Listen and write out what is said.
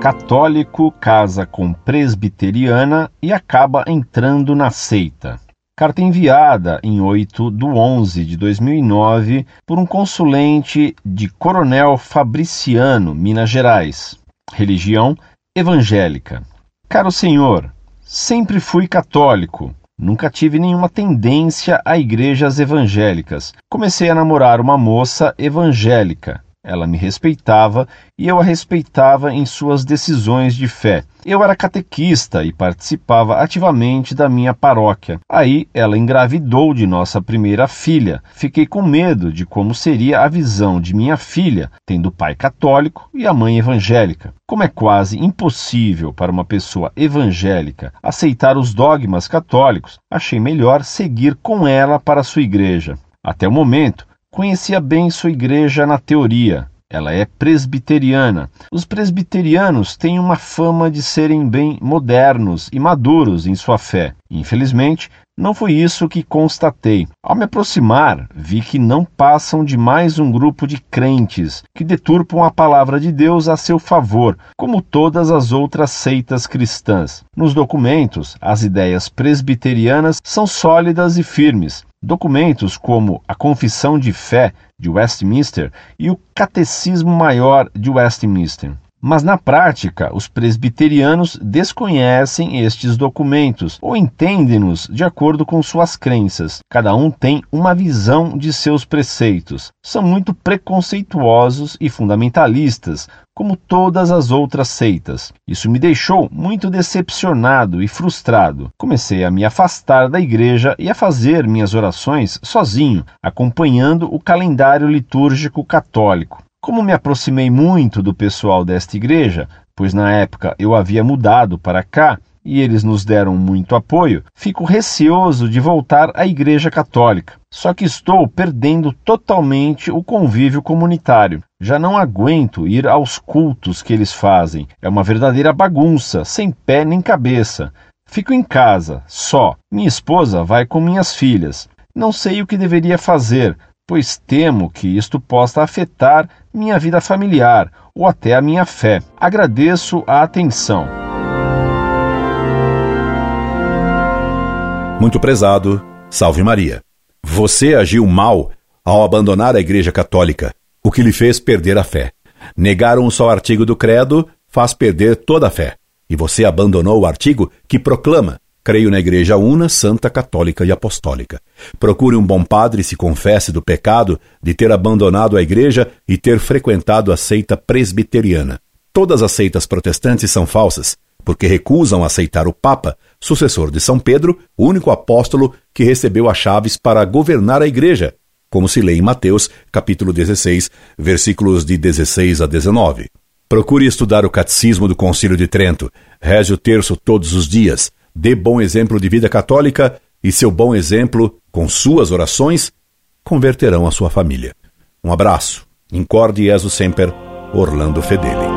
católico, casa com presbiteriana e acaba entrando na seita. Carta enviada em 8 de 11 de 2009 por um consulente de Coronel Fabriciano, Minas Gerais. Religião evangélica. Caro senhor, sempre fui católico. Nunca tive nenhuma tendência a igrejas evangélicas. Comecei a namorar uma moça evangélica. Ela me respeitava e eu a respeitava em suas decisões de fé. Eu era catequista e participava ativamente da minha paróquia. Aí ela engravidou de nossa primeira filha. Fiquei com medo de como seria a visão de minha filha, tendo pai católico e a mãe evangélica. Como é quase impossível para uma pessoa evangélica aceitar os dogmas católicos, achei melhor seguir com ela para sua igreja. Até o momento, Conhecia bem sua igreja na teoria. Ela é presbiteriana. Os presbiterianos têm uma fama de serem bem modernos e maduros em sua fé. Infelizmente, não foi isso que constatei. Ao me aproximar, vi que não passam de mais um grupo de crentes que deturpam a palavra de Deus a seu favor, como todas as outras seitas cristãs. Nos documentos, as ideias presbiterianas são sólidas e firmes. Documentos como a Confissão de Fé de Westminster e o Catecismo Maior de Westminster. Mas na prática, os presbiterianos desconhecem estes documentos ou entendem-nos de acordo com suas crenças. Cada um tem uma visão de seus preceitos. São muito preconceituosos e fundamentalistas, como todas as outras seitas. Isso me deixou muito decepcionado e frustrado. Comecei a me afastar da igreja e a fazer minhas orações sozinho, acompanhando o calendário litúrgico católico. Como me aproximei muito do pessoal desta igreja, pois na época eu havia mudado para cá e eles nos deram muito apoio, fico receoso de voltar à Igreja Católica. Só que estou perdendo totalmente o convívio comunitário. Já não aguento ir aos cultos que eles fazem. É uma verdadeira bagunça, sem pé nem cabeça. Fico em casa, só. Minha esposa vai com minhas filhas. Não sei o que deveria fazer, pois temo que isto possa afetar minha vida familiar ou até a minha fé. Agradeço a atenção. Muito prezado, salve Maria. Você agiu mal ao abandonar a Igreja Católica, o que lhe fez perder a fé. Negar um só artigo do Credo faz perder toda a fé. E você abandonou o artigo que proclama Creio na Igreja Una, Santa, Católica e Apostólica. Procure um bom padre e se confesse do pecado de ter abandonado a Igreja e ter frequentado a seita presbiteriana. Todas as seitas protestantes são falsas, porque recusam aceitar o Papa, sucessor de São Pedro, o único apóstolo que recebeu as chaves para governar a Igreja, como se lê em Mateus, capítulo 16, versículos de 16 a 19. Procure estudar o Catecismo do Concílio de Trento, reze o terço todos os dias, dê bom exemplo de vida católica e seu bom exemplo, com suas orações, converterão a sua família. Um abraço. Incorde Jesus Semper, Orlando Fedeli.